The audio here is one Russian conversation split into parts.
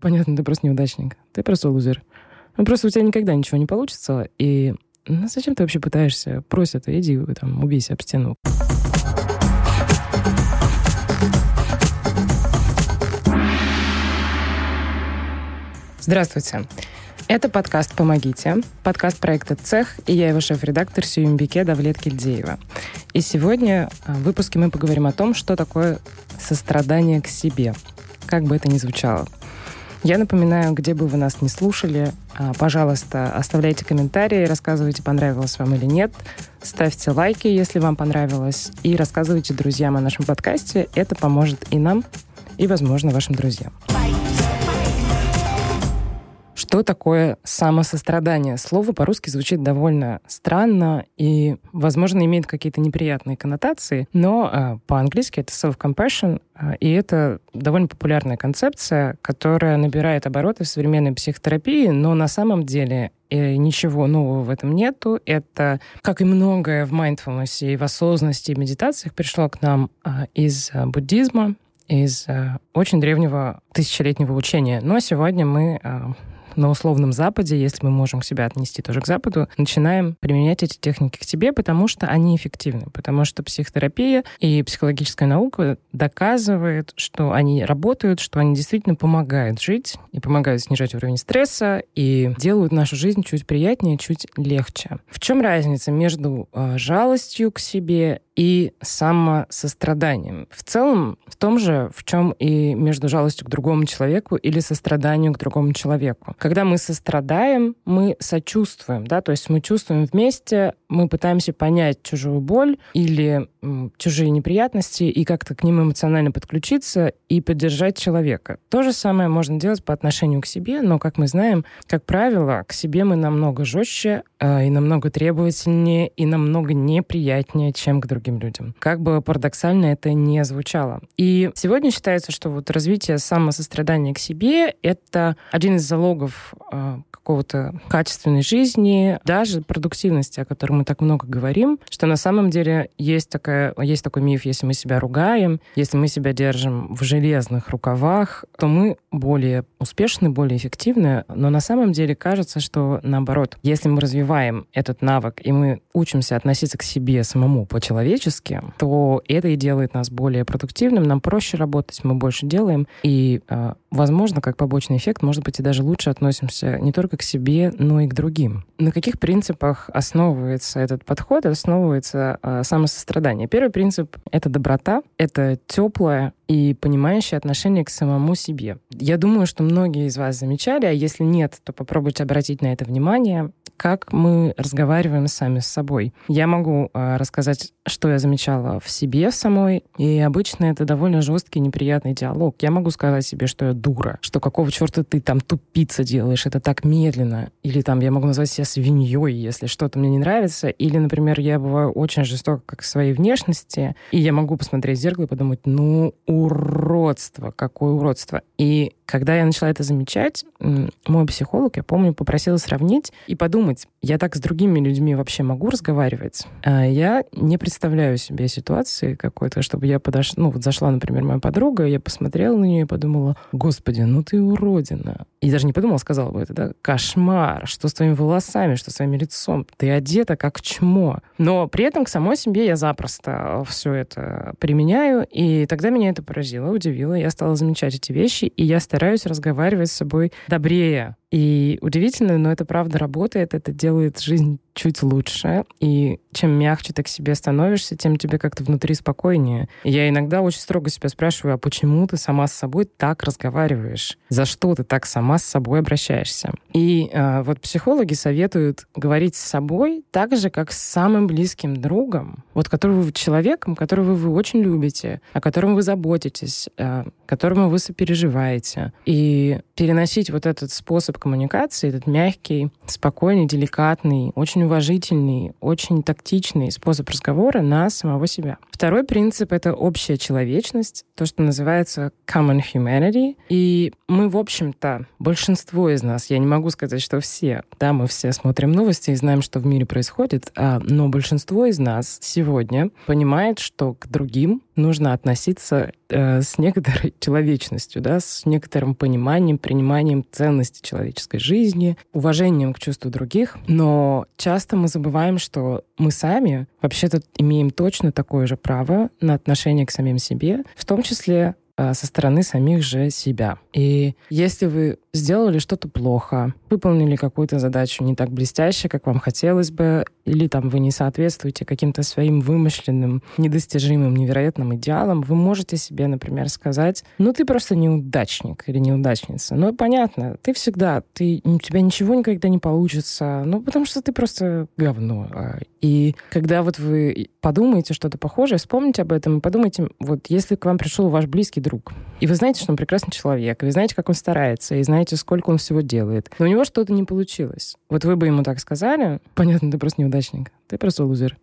Понятно, ты просто неудачник. Ты просто лузер. Ну, просто у тебя никогда ничего не получится, и ну, зачем ты вообще пытаешься? Просят, иди там, убейся об стену. Здравствуйте. Это подкаст «Помогите», подкаст проекта «Цех», и я его шеф-редактор Сююмбике Давлет Кильдеева. И сегодня а, в выпуске мы поговорим о том, что такое сострадание к себе, как бы это ни звучало. Я напоминаю, где бы вы нас не слушали, а, пожалуйста, оставляйте комментарии, рассказывайте, понравилось вам или нет. Ставьте лайки, если вам понравилось, и рассказывайте друзьям о нашем подкасте. Это поможет и нам, и, возможно, вашим друзьям. Что такое самосострадание? Слово по-русски звучит довольно странно и, возможно, имеет какие-то неприятные коннотации, но э, по-английски это self-compassion, э, и это довольно популярная концепция, которая набирает обороты в современной психотерапии, но на самом деле и ничего нового в этом нету. Это, как и многое в mindfulness и в осознанности и медитациях, пришло к нам а, из буддизма, из очень древнего тысячелетнего учения. Но сегодня мы на условном Западе, если мы можем себя отнести тоже к Западу, начинаем применять эти техники к себе, потому что они эффективны, потому что психотерапия и психологическая наука доказывают, что они работают, что они действительно помогают жить и помогают снижать уровень стресса и делают нашу жизнь чуть приятнее, чуть легче. В чем разница между э, жалостью к себе и самосостраданием. В целом, в том же, в чем и между жалостью к другому человеку или состраданию к другому человеку. Когда мы сострадаем, мы сочувствуем, да, то есть мы чувствуем вместе, мы пытаемся понять чужую боль или м, чужие неприятности и как-то к ним эмоционально подключиться и поддержать человека. То же самое можно делать по отношению к себе, но, как мы знаем, как правило, к себе мы намного жестче э, и намного требовательнее и намного неприятнее, чем к другим людям. Как бы парадоксально это не звучало. И сегодня считается, что вот развитие самосострадания к себе — это один из залогов э, какого-то качественной жизни, даже продуктивности, о которой мы так много говорим, что на самом деле есть, такая, есть такой миф, если мы себя ругаем, если мы себя держим в железных рукавах, то мы более успешны, более эффективны, но на самом деле кажется, что наоборот, если мы развиваем этот навык и мы учимся относиться к себе самому по-человечески, человечески, то это и делает нас более продуктивным, нам проще работать, мы больше делаем, и, а, возможно, как побочный эффект, может быть, и даже лучше относимся не только к себе, но и к другим. На каких принципах основывается этот подход, основывается а, самосострадание? Первый принцип — это доброта, это теплое и понимающее отношение к самому себе. Я думаю, что многие из вас замечали, а если нет, то попробуйте обратить на это внимание как мы разговариваем сами с собой. Я могу э, рассказать, что я замечала в себе самой, и обычно это довольно жесткий, неприятный диалог. Я могу сказать себе, что я дура, что какого черта ты там тупица делаешь, это так медленно. Или там я могу назвать себя свиньей, если что-то мне не нравится. Или, например, я бываю очень жестока к своей внешности, и я могу посмотреть в зеркало и подумать, ну, уродство, какое уродство. И когда я начала это замечать, мой психолог, я помню, попросила сравнить и подумать, я так с другими людьми вообще могу разговаривать? А я не представляю себе ситуации какой-то, чтобы я подошла, ну вот зашла, например, моя подруга, я посмотрела на нее и подумала, господи, ну ты уродина. И даже не подумала, сказала бы это, да, кошмар, что с твоими волосами, что с твоим лицом, ты одета как чмо. Но при этом к самой себе я запросто все это применяю, и тогда меня это поразило, удивило, я стала замечать эти вещи, и я стараюсь разговаривать с собой добрее. И удивительно, но это правда работает, это делает жизнь чуть лучше. И чем мягче ты к себе становишься, тем тебе как-то внутри спокойнее. И я иногда очень строго себя спрашиваю, а почему ты сама с собой так разговариваешь? За что ты так сама с собой обращаешься? И э, вот психологи советуют говорить с собой так же, как с самым близким другом, вот которого вы человеком, которого вы очень любите, о котором вы заботитесь, э, которому вы сопереживаете. И переносить вот этот способ коммуникации, этот мягкий, спокойный, деликатный, очень уважительный, очень тактичный способ разговора на самого себя. Второй принцип — это общая человечность, то, что называется common humanity. И мы, в общем-то, большинство из нас, я не могу сказать, что все, да, мы все смотрим новости и знаем, что в мире происходит, а, но большинство из нас сегодня понимает, что к другим нужно относиться э, с некоторой человечностью, да, с некоторым пониманием, приниманием ценности человеческой жизни, уважением к чувству других. Но часто мы забываем, что мы сами вообще-то имеем точно такое же право на отношение к самим себе, в том числе э, со стороны самих же себя. И если вы сделали что-то плохо, выполнили какую-то задачу не так блестяще, как вам хотелось бы, или там вы не соответствуете каким-то своим вымышленным, недостижимым, невероятным идеалам, вы можете себе, например, сказать, ну ты просто неудачник или неудачница. Ну понятно, ты всегда, ты, у тебя ничего никогда не получится, ну потому что ты просто говно. А, и когда вот вы подумаете что-то похожее, вспомните об этом и подумайте, вот если к вам пришел ваш близкий друг, и вы знаете, что он прекрасный человек, и вы знаете, как он старается, и знаете, сколько он всего делает, но у него что-то не получилось. Вот вы бы ему так сказали, понятно, ты просто неудачник, ты просто лузер.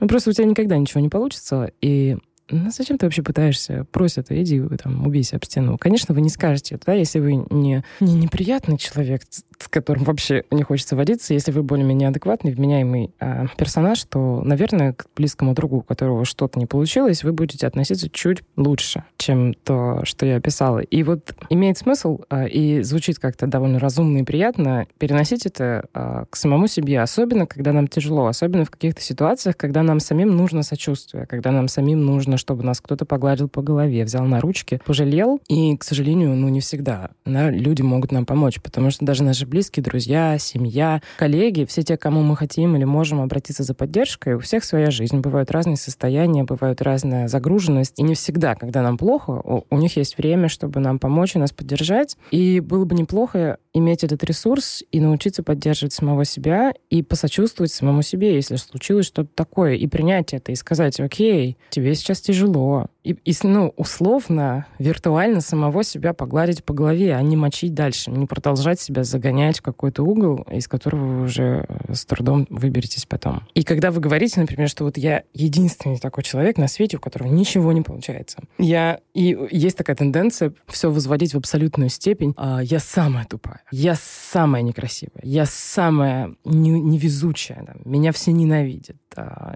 Ну, просто у тебя никогда ничего не получится, и ну, зачем ты вообще пытаешься? Просят, иди там, убейся об стену. Конечно, вы не скажете это, да, если вы не, не неприятный человек, с которым вообще не хочется водиться, если вы более-менее адекватный, вменяемый э, персонаж, то, наверное, к близкому другу, у которого что-то не получилось, вы будете относиться чуть лучше, чем то, что я описала. И вот имеет смысл э, и звучит как-то довольно разумно и приятно переносить это э, к самому себе, особенно когда нам тяжело, особенно в каких-то ситуациях, когда нам самим нужно сочувствие, когда нам самим нужно чтобы нас кто-то погладил по голове, взял на ручки, пожалел. И, к сожалению, ну не всегда да, люди могут нам помочь, потому что даже наши близкие друзья, семья, коллеги, все те, кому мы хотим или можем обратиться за поддержкой, у всех своя жизнь. Бывают разные состояния, бывают разная загруженность. И не всегда, когда нам плохо, у, у них есть время, чтобы нам помочь и нас поддержать. И было бы неплохо иметь этот ресурс и научиться поддерживать самого себя и посочувствовать самому себе, если случилось что-то такое, и принять это, и сказать, окей, тебе сейчас тяжело. И, и ну, условно, виртуально самого себя погладить по голове, а не мочить дальше, не продолжать себя загонять в какой-то угол, из которого вы уже э, с трудом выберетесь потом. И когда вы говорите, например, что вот я единственный такой человек на свете, у которого ничего не получается, я... И есть такая тенденция все возводить в абсолютную степень. А, я самая тупая, я самая некрасивая, я самая не, невезучая, да, меня все ненавидят,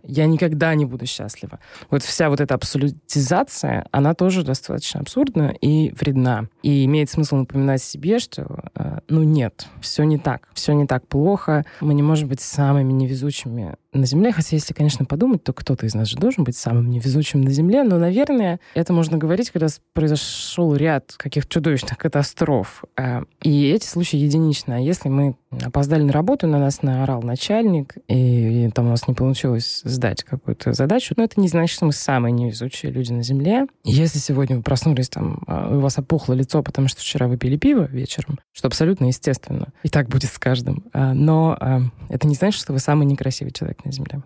я никогда не буду счастлива. Вот вся вот эта абсолютизация, она тоже достаточно абсурдна и вредна. И имеет смысл напоминать себе, что, э, ну нет, все не так, все не так плохо, мы не можем быть самыми невезучими на Земле, хотя если, конечно, подумать, то кто-то из нас же должен быть самым невезучим на Земле, но, наверное, это можно говорить, когда произошел ряд каких-то чудовищных катастроф. Э, и эти случаи единичны. А если мы опоздали на работу, на нас наорал начальник, и, и там у нас не получилось сдать какую-то задачу, но это не значит, что мы самые невезучие люди на Земле. Если сегодня вы проснулись, там, а, у вас опухло лицо, потому что вчера вы пили пиво вечером, что абсолютно естественно, и так будет с каждым, а, но а, это не значит, что вы самый некрасивый человек на Земле.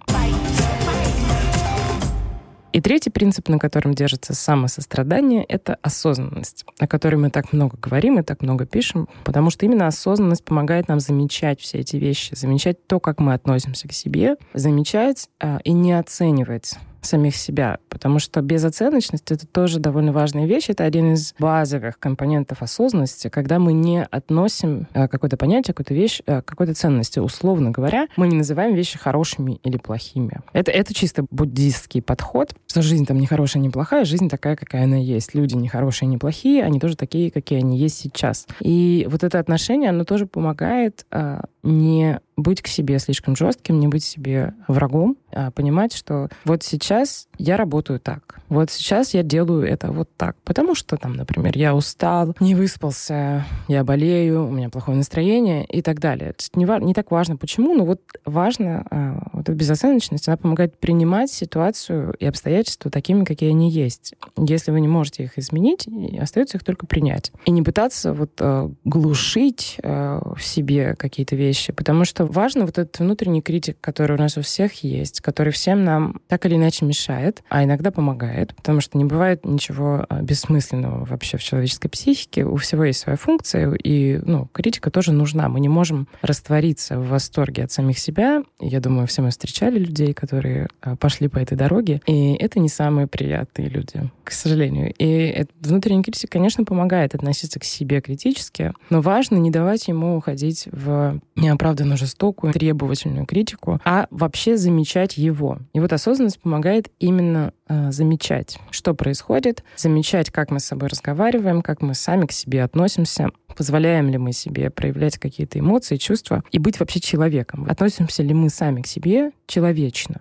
И третий принцип, на котором держится самосострадание, это осознанность, о которой мы так много говорим и так много пишем, потому что именно осознанность помогает нам замечать все эти вещи, замечать то, как мы относимся к себе, замечать э, и не оценивать самих себя, потому что безоценочность — это тоже довольно важная вещь. Это один из базовых компонентов осознанности, когда мы не относим э, какое-то понятие, какую-то вещь, э, какой-то ценности. Условно говоря, мы не называем вещи хорошими или плохими. Это, это чисто буддистский подход, что жизнь там не хорошая, не плохая, жизнь такая, какая она есть. Люди не хорошие, не плохие, они тоже такие, какие они есть сейчас. И вот это отношение, оно тоже помогает э, не быть к себе слишком жестким, не быть себе врагом, а понимать, что вот сейчас я работаю так, вот сейчас я делаю это вот так, потому что там, например, я устал, не выспался, я болею, у меня плохое настроение и так далее. Не, не так важно, почему, но вот важно, а, вот эта безоценочность, она помогает принимать ситуацию и обстоятельства такими, какие они есть. Если вы не можете их изменить, остается их только принять. И не пытаться вот а, глушить в себе какие-то вещи, потому что важно вот этот внутренний критик, который у нас у всех есть, который всем нам так или иначе мешает, а иногда помогает, потому что не бывает ничего а, бессмысленного вообще в человеческой психике. У всего есть своя функция, и ну, критика тоже нужна. Мы не можем раствориться в восторге от самих себя Я думаю, все мы встречали людей, которые а, пошли по этой дороге, и это не самые приятные люди, к сожалению. И внутренний критик, конечно, помогает относиться к себе критически, но важно не давать ему уходить в неоправданно жестокую, требовательную критику, а вообще замечать его. И вот осознанность помогает именно э, замечать, что происходит, замечать, как мы с собой разговариваем, как мы сами к себе относимся, позволяем ли мы себе проявлять какие-то эмоции, чувства и быть вообще человеком. Относимся ли мы сами к себе человечно.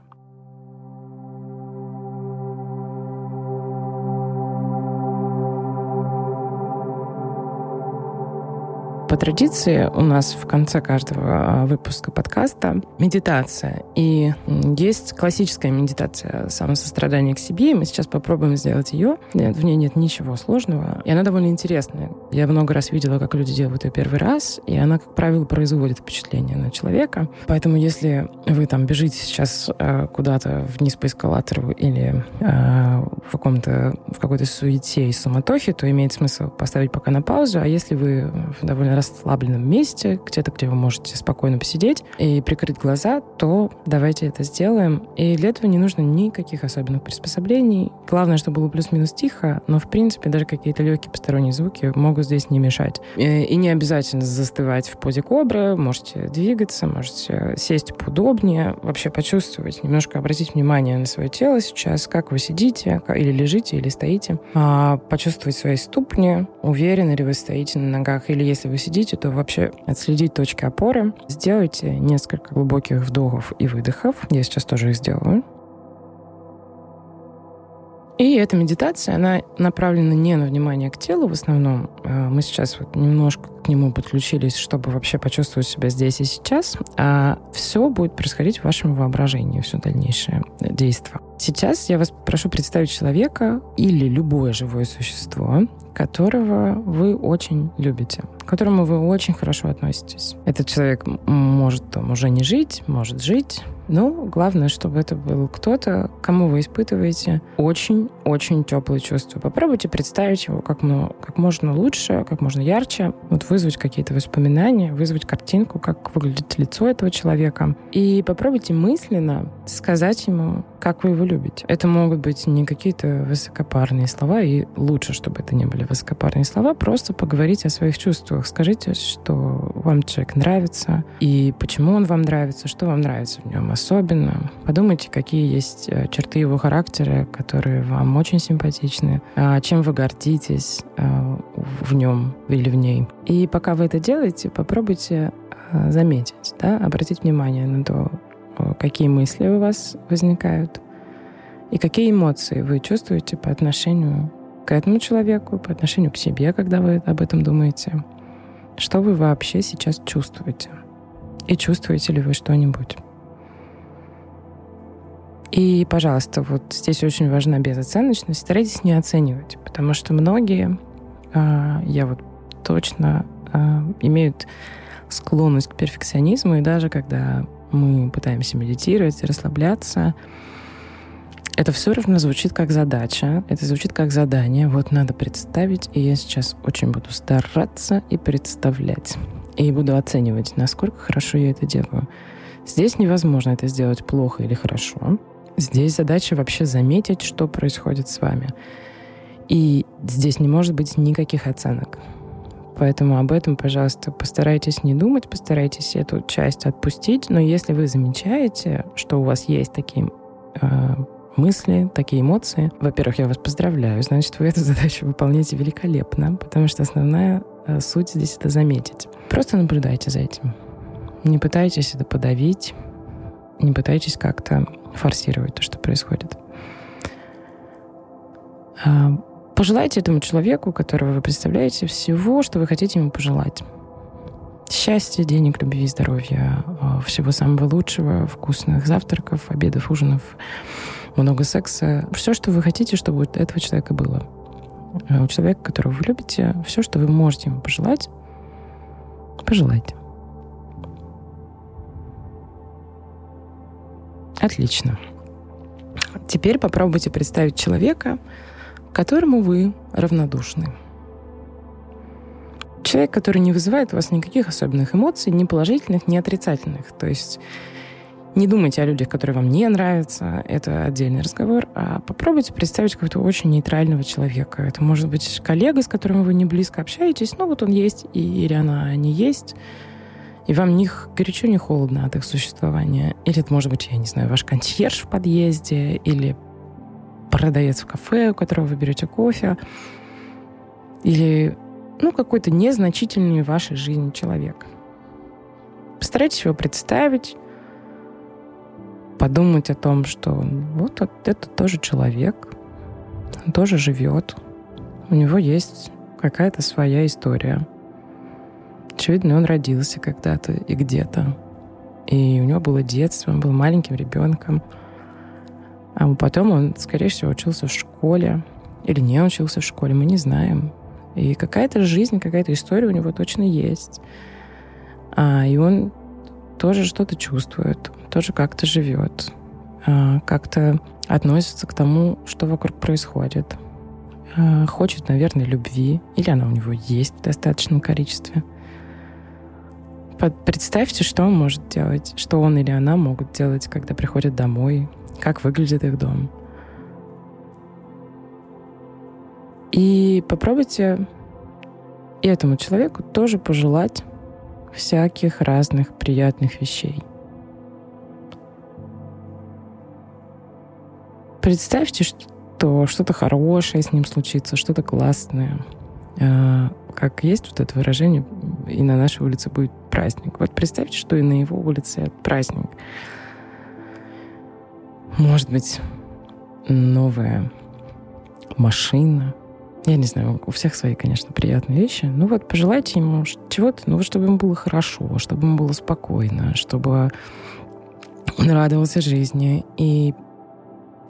По традиции у нас в конце каждого а, выпуска подкаста медитация. И есть классическая медитация самосострадания к себе. И мы сейчас попробуем сделать ее. В ней нет ничего сложного. И она довольно интересная. Я много раз видела, как люди делают ее первый раз. И она, как правило, производит впечатление на человека. Поэтому если вы там бежите сейчас а, куда-то вниз по эскалатору или а, в, каком-то, в какой-то суете и суматохе, то имеет смысл поставить пока на паузу. А если вы довольно расслабленном месте, где-то, где вы можете спокойно посидеть и прикрыть глаза, то давайте это сделаем. И для этого не нужно никаких особенных приспособлений. Главное, чтобы было плюс-минус тихо, но, в принципе, даже какие-то легкие посторонние звуки могут здесь не мешать. И не обязательно застывать в позе кобры, можете двигаться, можете сесть поудобнее, вообще почувствовать, немножко обратить внимание на свое тело сейчас, как вы сидите, или лежите, или стоите, а почувствовать свои ступни, уверены ли вы стоите на ногах, или если вы сидите, то вообще отследить точки опоры. Сделайте несколько глубоких вдохов и выдохов. Я сейчас тоже их сделаю. И эта медитация, она направлена не на внимание к телу в основном. А мы сейчас вот немножко к нему подключились, чтобы вообще почувствовать себя здесь и сейчас. А все будет происходить в вашем воображении, все дальнейшее действие. Сейчас я вас прошу представить человека или любое живое существо, которого вы очень любите, к которому вы очень хорошо относитесь. Этот человек может там уже не жить, может жить, но главное, чтобы это был кто-то, кому вы испытываете очень-очень теплые чувства. Попробуйте представить его как, ну, как можно лучше, как можно ярче, вот вызвать какие-то воспоминания, вызвать картинку, как выглядит лицо этого человека. И попробуйте мысленно сказать ему, как вы его любите. Это могут быть не какие-то высокопарные слова, и лучше, чтобы это не были высокопарные слова, просто поговорить о своих чувствах. Скажите, что вам человек нравится, и почему он вам нравится, что вам нравится в нем особенно. Подумайте, какие есть э, черты его характера, которые вам очень симпатичны, а чем вы гордитесь э, в нем или в ней. И пока вы это делаете, попробуйте э, заметить, да, обратить внимание на то, какие мысли у вас возникают и какие эмоции вы чувствуете по отношению к этому человеку, по отношению к себе, когда вы об этом думаете. Что вы вообще сейчас чувствуете? И чувствуете ли вы что-нибудь? И, пожалуйста, вот здесь очень важна безоценочность. Старайтесь не оценивать, потому что многие, а, я вот точно, а, имеют склонность к перфекционизму, и даже когда мы пытаемся медитировать, расслабляться, это все равно звучит как задача, это звучит как задание. Вот надо представить, и я сейчас очень буду стараться и представлять. И буду оценивать, насколько хорошо я это делаю. Здесь невозможно это сделать плохо или хорошо. Здесь задача вообще заметить, что происходит с вами. И здесь не может быть никаких оценок. Поэтому об этом, пожалуйста, постарайтесь не думать, постарайтесь эту часть отпустить. Но если вы замечаете, что у вас есть такие э, мысли, такие эмоции, во-первых, я вас поздравляю, значит, вы эту задачу выполняете великолепно, потому что основная э, суть здесь это заметить. Просто наблюдайте за этим. Не пытайтесь это подавить, не пытайтесь как-то форсировать то, что происходит. А, Пожелайте этому человеку, которого вы представляете, всего, что вы хотите ему пожелать. Счастья, денег, любви, здоровья, а, всего самого лучшего, вкусных завтраков, обедов, ужинов, много секса. Все, что вы хотите, чтобы у этого человека было. А у человека, которого вы любите, все, что вы можете ему пожелать, пожелайте. Отлично. Теперь попробуйте представить человека, которому вы равнодушны. Человек, который не вызывает у вас никаких особенных эмоций, ни положительных, ни отрицательных. То есть Не думайте о людях, которые вам не нравятся, это отдельный разговор, а попробуйте представить какого-то очень нейтрального человека. Это может быть коллега, с которым вы не близко общаетесь, но вот он есть, и, или она не есть, и вам ни горячо, ни холодно от их существования. Или это может быть, я не знаю, ваш консьерж в подъезде, или продавец в кафе, у которого вы берете кофе, или ну, какой-то незначительный в вашей жизни человек. Постарайтесь его представить, подумать о том, что вот это тоже человек, он тоже живет, у него есть какая-то своя история. Очевидно, он родился когда-то и где-то. И у него было детство, он был маленьким ребенком. А потом он, скорее всего, учился в школе. Или не учился в школе, мы не знаем. И какая-то жизнь, какая-то история у него точно есть. А, и он тоже что-то чувствует, тоже как-то живет, а, как-то относится к тому, что вокруг происходит. А, хочет, наверное, любви, или она у него есть в достаточном количестве. Представьте, что он может делать, что он или она могут делать, когда приходят домой, как выглядит их дом. И попробуйте этому человеку тоже пожелать всяких разных приятных вещей. Представьте, что что-то хорошее с ним случится, что-то классное. А, как есть вот это выражение, и на нашей улице будет праздник. Вот представьте, что и на его улице праздник. Может быть, новая машина — я не знаю, у всех свои, конечно, приятные вещи. Ну вот пожелайте ему чего-то, ну вот чтобы ему было хорошо, чтобы ему было спокойно, чтобы он радовался жизни и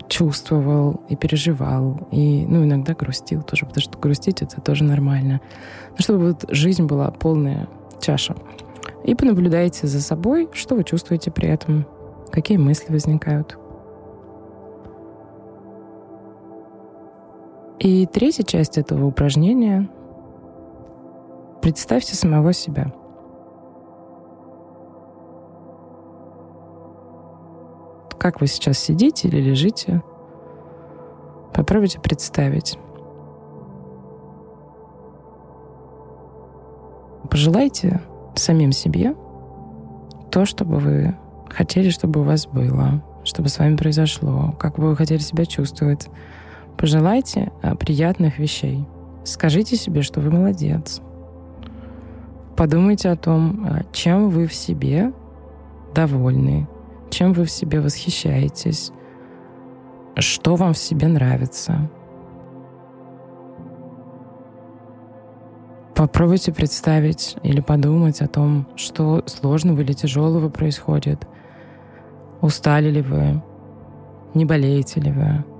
чувствовал и переживал, и, ну, иногда грустил тоже, потому что грустить — это тоже нормально. Но чтобы вот жизнь была полная чаша. И понаблюдайте за собой, что вы чувствуете при этом, какие мысли возникают. И третья часть этого упражнения — представьте самого себя. Как вы сейчас сидите или лежите, попробуйте представить. Пожелайте самим себе то, чтобы вы хотели, чтобы у вас было, чтобы с вами произошло, как бы вы хотели себя чувствовать, Пожелайте а, приятных вещей. Скажите себе, что вы молодец. Подумайте о том, а, чем вы в себе довольны, чем вы в себе восхищаетесь, что вам в себе нравится. Попробуйте представить или подумать о том, что сложного или тяжелого происходит. Устали ли вы? Не болеете ли вы?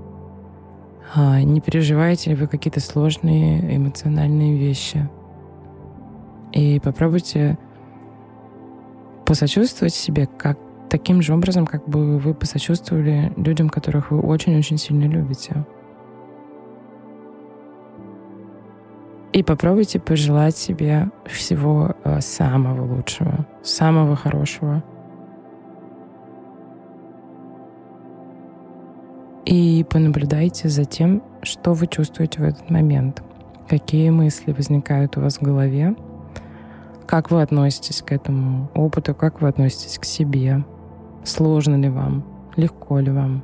А, не переживаете ли вы какие-то сложные эмоциональные вещи. И попробуйте посочувствовать себе как таким же образом, как бы вы посочувствовали людям, которых вы очень-очень сильно любите. И попробуйте пожелать себе всего э, самого лучшего, самого хорошего — И понаблюдайте за тем, что вы чувствуете в этот момент, какие мысли возникают у вас в голове, как вы относитесь к этому опыту, как вы относитесь к себе, сложно ли вам, легко ли вам,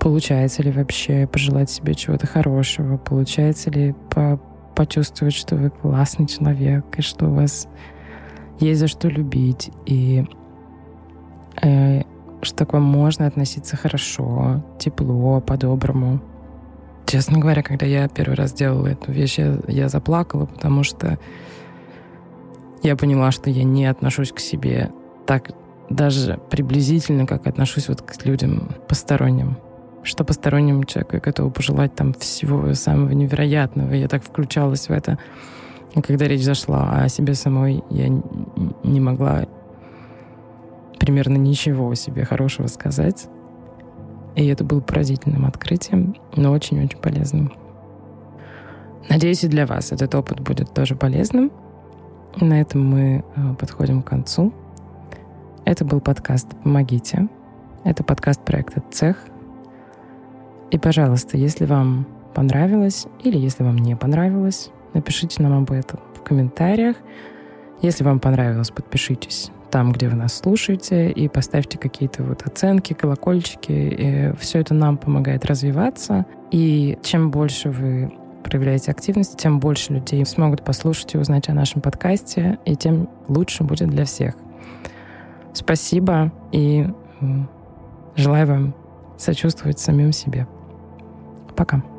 получается ли вообще пожелать себе чего-то хорошего, получается ли по почувствовать, что вы классный человек, и что у вас есть за что любить, и э, что к вам можно относиться хорошо, тепло, по-доброму. Честно говоря, когда я первый раз делала эту вещь, я, я заплакала, потому что я поняла, что я не отношусь к себе так даже приблизительно, как отношусь вот к людям посторонним. Что посторонним человеку я готова пожелать там всего самого невероятного. Я так включалась в это. И когда речь зашла о себе самой, я не могла примерно ничего себе хорошего сказать. И это было поразительным открытием, но очень-очень полезным. Надеюсь, и для вас этот опыт будет тоже полезным. И на этом мы э, подходим к концу. Это был подкаст «Помогите». Это подкаст проекта «Цех». И, пожалуйста, если вам понравилось или если вам не понравилось, напишите нам об этом в комментариях. Если вам понравилось, подпишитесь там, где вы нас слушаете, и поставьте какие-то вот оценки, колокольчики. И все это нам помогает развиваться. И чем больше вы проявляете активность, тем больше людей смогут послушать и узнать о нашем подкасте, и тем лучше будет для всех. Спасибо и желаю вам сочувствовать самим себе. Пока.